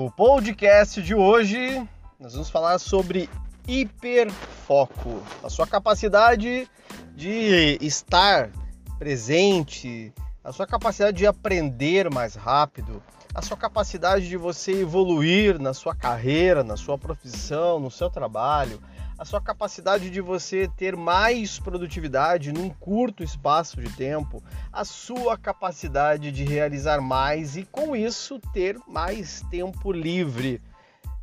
No podcast de hoje, nós vamos falar sobre hiperfoco, a sua capacidade de estar presente, a sua capacidade de aprender mais rápido, a sua capacidade de você evoluir na sua carreira, na sua profissão, no seu trabalho, a sua capacidade de você ter mais produtividade num curto espaço de tempo, a sua capacidade de realizar mais e com isso ter mais tempo livre.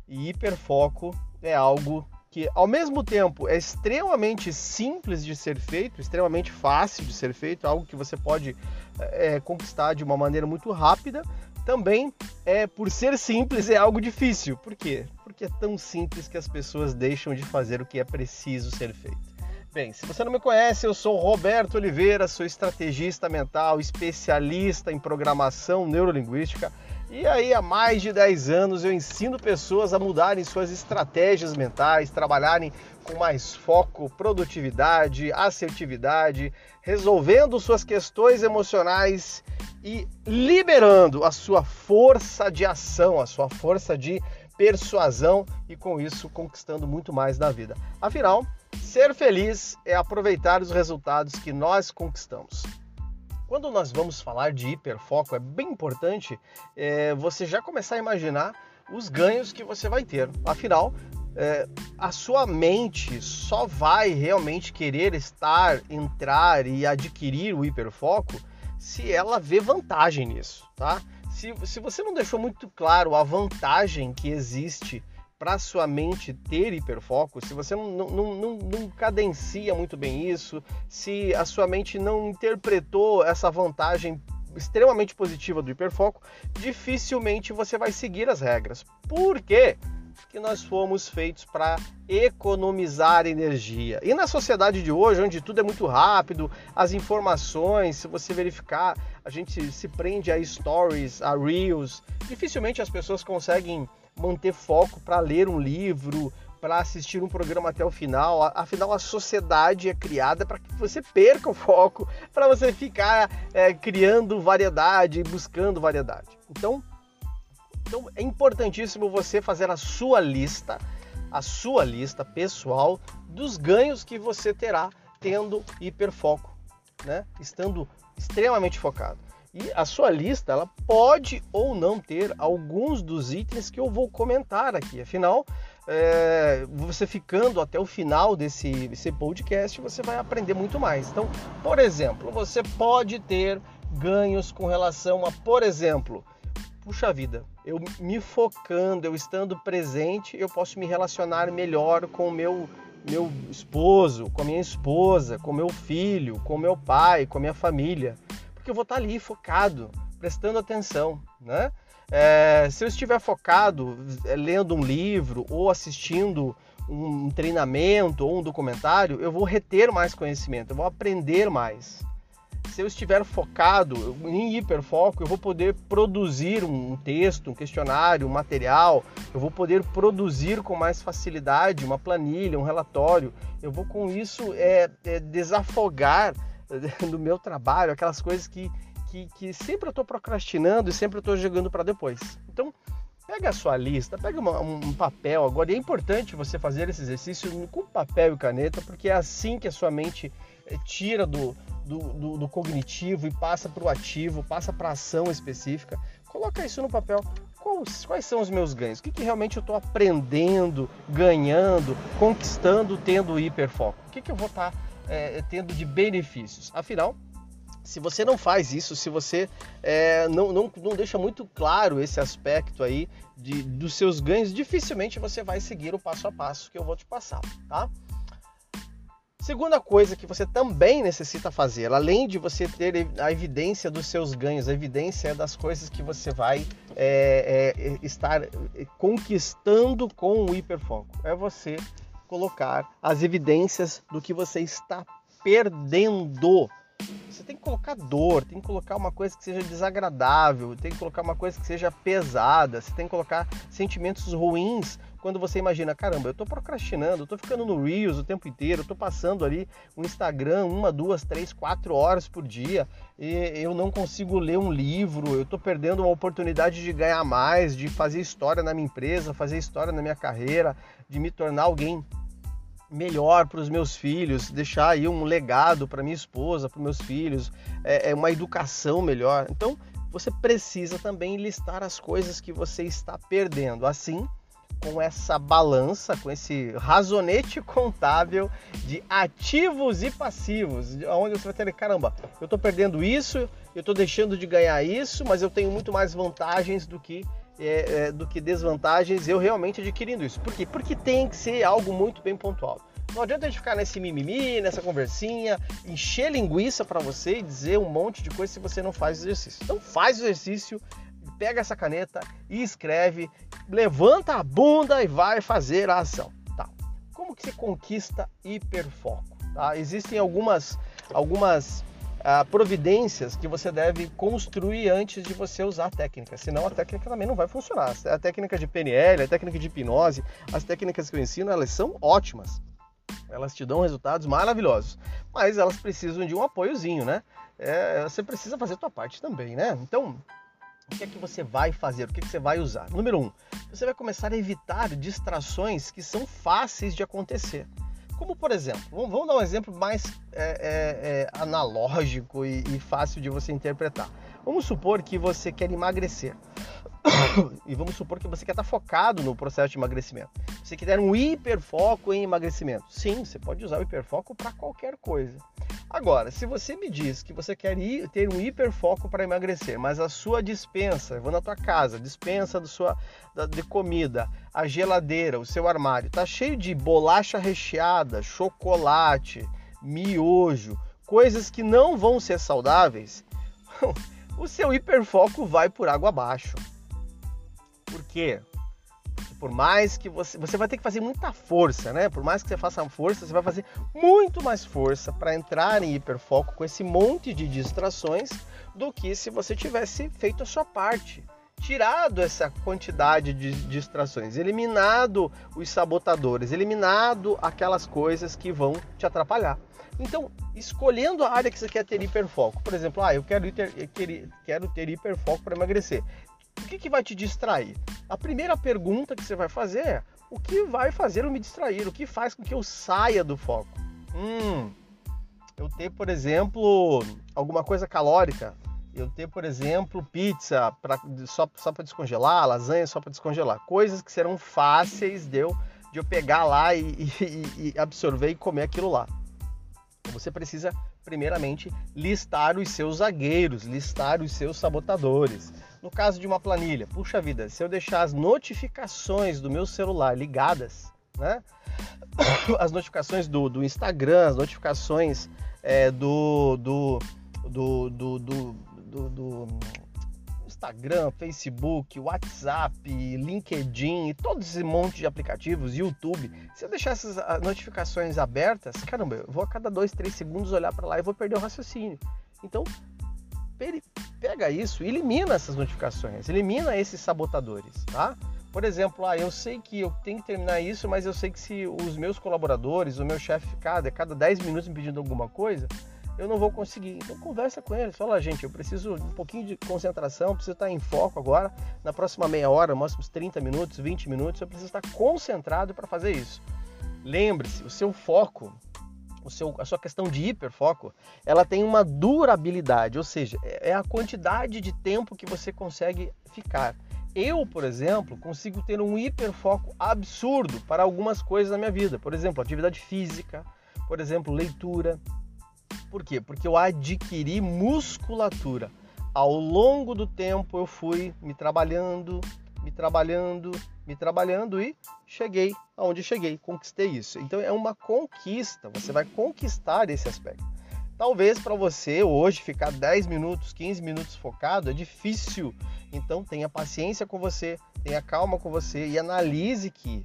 E hiperfoco é algo que, ao mesmo tempo, é extremamente simples de ser feito, extremamente fácil de ser feito, algo que você pode é, conquistar de uma maneira muito rápida, também é por ser simples é algo difícil. Por quê? Porque é tão simples que as pessoas deixam de fazer o que é preciso ser feito. Bem, se você não me conhece, eu sou Roberto Oliveira, sou estrategista mental, especialista em programação neurolinguística. E aí, há mais de 10 anos, eu ensino pessoas a mudarem suas estratégias mentais, trabalharem com mais foco, produtividade, assertividade, resolvendo suas questões emocionais e liberando a sua força de ação, a sua força de persuasão e com isso conquistando muito mais na vida. Afinal, ser feliz é aproveitar os resultados que nós conquistamos. Quando nós vamos falar de hiperfoco, é bem importante é, você já começar a imaginar os ganhos que você vai ter. Afinal, é, a sua mente só vai realmente querer estar, entrar e adquirir o hiperfoco se ela vê vantagem nisso, tá? Se, se você não deixou muito claro a vantagem que existe para sua mente ter hiperfoco, se você não, não, não, não, cadencia muito bem isso, se a sua mente não interpretou essa vantagem extremamente positiva do hiperfoco, dificilmente você vai seguir as regras. Por quê? que nós fomos feitos para economizar energia. E na sociedade de hoje, onde tudo é muito rápido, as informações, se você verificar, a gente se prende a stories, a reels, dificilmente as pessoas conseguem manter foco para ler um livro, para assistir um programa até o final. Afinal, a sociedade é criada para que você perca o foco, para você ficar é, criando variedade, buscando variedade. Então, então é importantíssimo você fazer a sua lista, a sua lista pessoal dos ganhos que você terá tendo hiperfoco, né? Estando extremamente focado. E a sua lista ela pode ou não ter alguns dos itens que eu vou comentar aqui. Afinal, é, você ficando até o final desse, desse podcast, você vai aprender muito mais. Então, por exemplo, você pode ter ganhos com relação a, por exemplo, puxa vida, eu me focando, eu estando presente, eu posso me relacionar melhor com o meu meu esposo, com a minha esposa, com meu filho, com meu pai, com a minha família, porque eu vou estar ali focado, prestando atenção, né? É, se eu estiver focado é, lendo um livro ou assistindo um treinamento ou um documentário, eu vou reter mais conhecimento, eu vou aprender mais se eu estiver focado em hiperfoco, eu vou poder produzir um texto, um questionário, um material, eu vou poder produzir com mais facilidade uma planilha, um relatório. Eu vou com isso é, é desafogar do meu trabalho aquelas coisas que, que, que sempre eu estou procrastinando e sempre eu estou jogando para depois. Então, Pega a sua lista, pega uma, um papel agora. É importante você fazer esse exercício com papel e caneta, porque é assim que a sua mente é, tira do, do, do, do cognitivo e passa para o ativo, passa para ação específica. Coloca isso no papel. Quais, quais são os meus ganhos? O que, que realmente eu estou aprendendo, ganhando, conquistando, tendo hiperfoco? O que, que eu vou estar tá, é, tendo de benefícios? Afinal, se você não faz isso, se você é, não, não, não deixa muito claro esse aspecto aí de, dos seus ganhos, dificilmente você vai seguir o passo a passo que eu vou te passar, tá? Segunda coisa que você também necessita fazer, além de você ter a evidência dos seus ganhos, a evidência das coisas que você vai é, é, estar conquistando com o hiperfoco, é você colocar as evidências do que você está perdendo. Você tem que colocar dor, tem que colocar uma coisa que seja desagradável, tem que colocar uma coisa que seja pesada, você tem que colocar sentimentos ruins quando você imagina, caramba, eu estou procrastinando, eu tô ficando no Reels o tempo inteiro, eu tô passando ali o Instagram uma, duas, três, quatro horas por dia e eu não consigo ler um livro, eu estou perdendo uma oportunidade de ganhar mais, de fazer história na minha empresa, fazer história na minha carreira, de me tornar alguém melhor para os meus filhos, deixar aí um legado para minha esposa, para meus filhos, é, é, uma educação melhor. Então, você precisa também listar as coisas que você está perdendo. Assim, com essa balança, com esse razonete contábil de ativos e passivos, onde você vai ter, caramba, eu estou perdendo isso, eu estou deixando de ganhar isso, mas eu tenho muito mais vantagens do que é, é, do que desvantagens eu realmente adquirindo isso. Por quê? Porque tem que ser algo muito bem pontual. Não adianta a gente ficar nesse mimimi, nessa conversinha, encher linguiça para você e dizer um monte de coisa se você não faz exercício. Então faz exercício, pega essa caneta e escreve, levanta a bunda e vai fazer a ação. Tá. Como que se conquista hiperfoco? Tá? Existem algumas, algumas ah, providências que você deve construir antes de você usar a técnica, senão a técnica também não vai funcionar. A técnica de PNL, a técnica de hipnose, as técnicas que eu ensino, elas são ótimas. Elas te dão resultados maravilhosos, mas elas precisam de um apoiozinho, né? É, você precisa fazer a tua parte também, né? Então, o que é que você vai fazer? O que, é que você vai usar? Número um, você vai começar a evitar distrações que são fáceis de acontecer. Como, por exemplo, vamos, dar um exemplo mais é, é, é, analógico e, e fácil de você interpretar. Vamos supor que você quer emagrecer. E vamos supor que você quer estar focado no processo de emagrecimento. Você quer um hiperfoco em emagrecimento. Sim, você pode usar o hiperfoco para qualquer coisa. Agora, se você me diz que você quer ir, ter um hiperfoco para emagrecer, mas a sua dispensa, eu vou na tua casa, dispensa do sua, da, de comida, a geladeira, o seu armário, tá cheio de bolacha recheada, chocolate, miojo, coisas que não vão ser saudáveis, o seu hiperfoco vai por água abaixo. Por quê? Por mais que você. Você vai ter que fazer muita força, né? Por mais que você faça força, você vai fazer muito mais força para entrar em hiperfoco com esse monte de distrações do que se você tivesse feito a sua parte. Tirado essa quantidade de distrações, eliminado os sabotadores, eliminado aquelas coisas que vão te atrapalhar. Então, escolhendo a área que você quer ter hiperfoco, por exemplo, ah, eu quero ter, quero ter hiperfoco para emagrecer o que, que vai te distrair? A primeira pergunta que você vai fazer é: o que vai fazer eu me distrair? O que faz com que eu saia do foco? Hum, eu ter, por exemplo, alguma coisa calórica. Eu ter, por exemplo, pizza pra, só, só para descongelar, lasanha só para descongelar. Coisas que serão fáceis de eu, de eu pegar lá e, e, e absorver e comer aquilo lá. Então, você precisa, primeiramente, listar os seus zagueiros, listar os seus sabotadores. No caso de uma planilha, puxa vida, se eu deixar as notificações do meu celular ligadas, né? As notificações do, do Instagram, as notificações é, do, do, do, do, do, do Instagram, Facebook, WhatsApp, LinkedIn e todo esse monte de aplicativos, YouTube, se eu deixar essas ah, notificações abertas, caramba, eu vou a cada dois, três segundos olhar para lá e vou perder o raciocínio. Então, pega isso elimina essas notificações, elimina esses sabotadores, tá? Por exemplo, ah, eu sei que eu tenho que terminar isso, mas eu sei que se os meus colaboradores, o meu chefe ficar a cada 10 minutos me pedindo alguma coisa, eu não vou conseguir. Então conversa com eles, fala, gente, eu preciso de um pouquinho de concentração, preciso estar em foco agora, na próxima meia hora, próximos 30 minutos, 20 minutos, eu preciso estar concentrado para fazer isso. Lembre-se, o seu foco o seu, a sua questão de hiperfoco, ela tem uma durabilidade, ou seja, é, é a quantidade de tempo que você consegue ficar. Eu, por exemplo, consigo ter um hiperfoco absurdo para algumas coisas na minha vida. Por exemplo, atividade física, por exemplo, leitura. Por quê? Porque eu adquiri musculatura. Ao longo do tempo eu fui me trabalhando, me trabalhando, me trabalhando e cheguei aonde cheguei, conquistei isso. Então é uma conquista, você vai conquistar esse aspecto. Talvez para você hoje ficar 10 minutos, 15 minutos focado é difícil. Então tenha paciência com você, tenha calma com você e analise que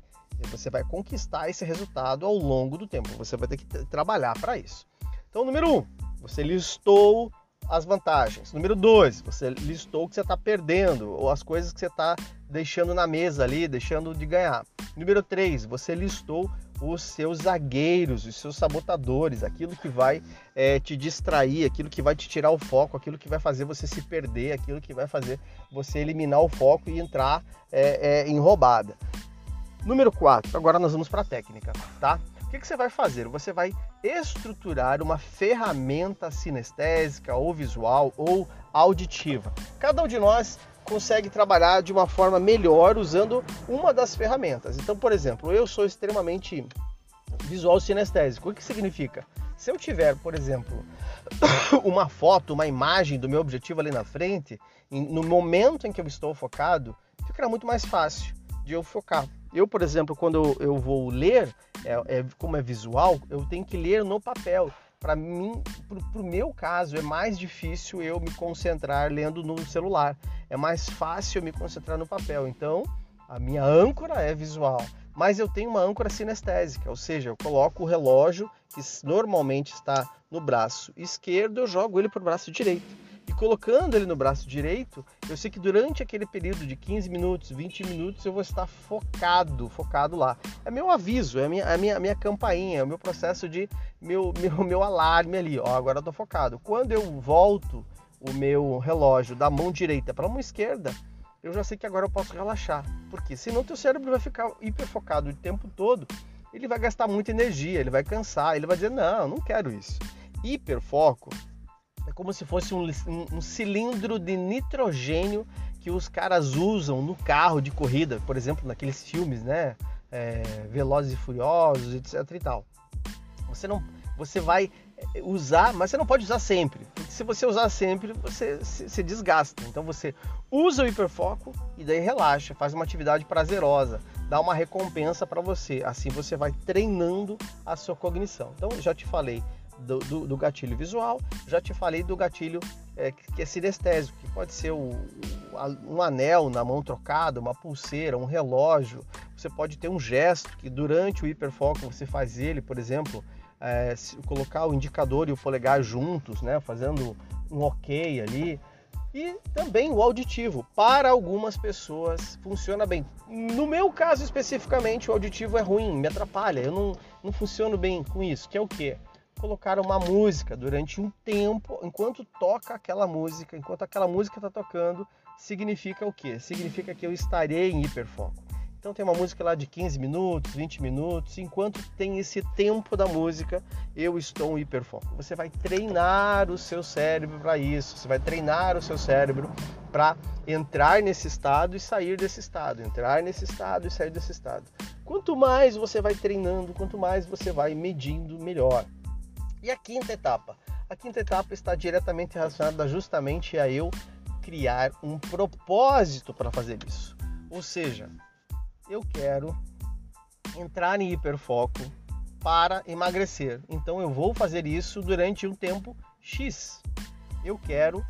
você vai conquistar esse resultado ao longo do tempo. Você vai ter que trabalhar para isso. Então, número um, você listou as vantagens. Número dois, você listou o que você está perdendo ou as coisas que você está deixando na mesa ali, deixando de ganhar. Número três, você listou os seus zagueiros, os seus sabotadores, aquilo que vai é, te distrair, aquilo que vai te tirar o foco, aquilo que vai fazer você se perder, aquilo que vai fazer você eliminar o foco e entrar é, é, em roubada. Número 4, agora nós vamos para a técnica, tá? Que, que você vai fazer? Você vai estruturar uma ferramenta sinestésica ou visual ou auditiva. Cada um de nós consegue trabalhar de uma forma melhor usando uma das ferramentas. Então, por exemplo, eu sou extremamente visual sinestésico. O que significa? Se eu tiver, por exemplo, uma foto, uma imagem do meu objetivo ali na frente, no momento em que eu estou focado, ficará muito mais fácil de eu focar. Eu, por exemplo, quando eu vou ler, é, é, como é visual, eu tenho que ler no papel para mim, para o meu caso, é mais difícil eu me concentrar lendo no celular. É mais fácil eu me concentrar no papel. Então, a minha âncora é visual. Mas eu tenho uma âncora sinestésica, ou seja, eu coloco o relógio que normalmente está no braço esquerdo, eu jogo ele para o braço direito. E colocando ele no braço direito, eu sei que durante aquele período de 15 minutos, 20 minutos, eu vou estar focado, focado lá. É meu aviso, é a minha, a minha, a minha campainha, é o meu processo de, meu, meu, meu alarme ali. Ó, agora eu estou focado. Quando eu volto o meu relógio da mão direita para a mão esquerda, eu já sei que agora eu posso relaxar. Porque senão teu cérebro vai ficar hiperfocado o tempo todo, ele vai gastar muita energia, ele vai cansar, ele vai dizer, não, não quero isso. Hiperfoco é como se fosse um, um, um cilindro de nitrogênio que os caras usam no carro de corrida, por exemplo, naqueles filmes, né? É, Velozes e Furiosos, etc e tal. Você não, você vai usar, mas você não pode usar sempre. Porque se você usar sempre, você se, se desgasta. Então você usa o hiperfoco e daí relaxa, faz uma atividade prazerosa, dá uma recompensa para você. Assim você vai treinando a sua cognição. Então já te falei do, do, do gatilho visual, já te falei do gatilho é, que é sinestésico, que pode ser o, um anel na mão trocado, uma pulseira, um relógio. Você pode ter um gesto que durante o hiperfoco você faz ele, por exemplo, é, colocar o indicador e o polegar juntos, né, fazendo um ok ali. E também o auditivo. Para algumas pessoas funciona bem. No meu caso especificamente, o auditivo é ruim, me atrapalha. Eu não, não funciono bem com isso. Que é o quê? Colocar uma música durante um tempo, enquanto toca aquela música, enquanto aquela música está tocando, significa o quê? Significa que eu estarei em hiperfoco. Então tem uma música lá de 15 minutos, 20 minutos, enquanto tem esse tempo da música, eu estou em hiperfoco. Você vai treinar o seu cérebro para isso, você vai treinar o seu cérebro para entrar nesse estado e sair desse estado, entrar nesse estado e sair desse estado. Quanto mais você vai treinando, quanto mais você vai medindo, melhor. E a quinta etapa? A quinta etapa está diretamente relacionada justamente a eu criar um propósito para fazer isso. Ou seja, eu quero entrar em hiperfoco para emagrecer. Então eu vou fazer isso durante um tempo X. Eu quero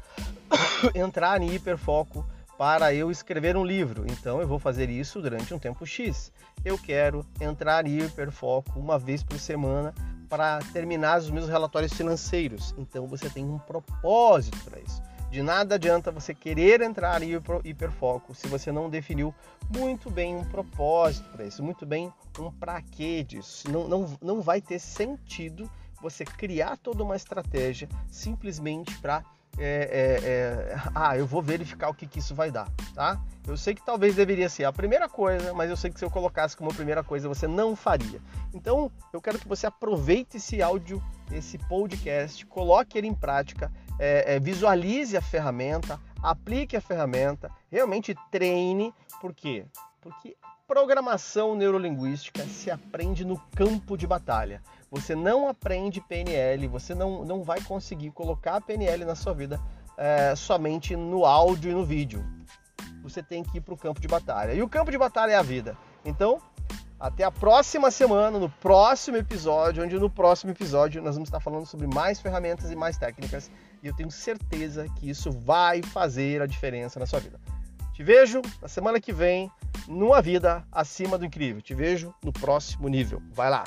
entrar em hiperfoco para eu escrever um livro. Então eu vou fazer isso durante um tempo X. Eu quero entrar em hiperfoco uma vez por semana para terminar os meus relatórios financeiros. Então você tem um propósito para isso. De nada adianta você querer entrar em hiperfoco se você não definiu muito bem um propósito para isso, muito bem um para quê disso. Não, não, não vai ter sentido você criar toda uma estratégia simplesmente para é, é, é, ah, eu vou verificar o que, que isso vai dar, tá? Eu sei que talvez deveria ser a primeira coisa, mas eu sei que se eu colocasse como primeira coisa você não faria. Então, eu quero que você aproveite esse áudio, esse podcast, coloque ele em prática, é, é, visualize a ferramenta, aplique a ferramenta, realmente treine, por quê? Porque programação neurolinguística se aprende no campo de batalha. Você não aprende PNL, você não, não vai conseguir colocar PNL na sua vida é, somente no áudio e no vídeo. Você tem que ir para o campo de batalha. E o campo de batalha é a vida. Então, até a próxima semana, no próximo episódio, onde no próximo episódio nós vamos estar falando sobre mais ferramentas e mais técnicas. E eu tenho certeza que isso vai fazer a diferença na sua vida. Te vejo na semana que vem numa vida acima do incrível. Te vejo no próximo nível. Vai lá!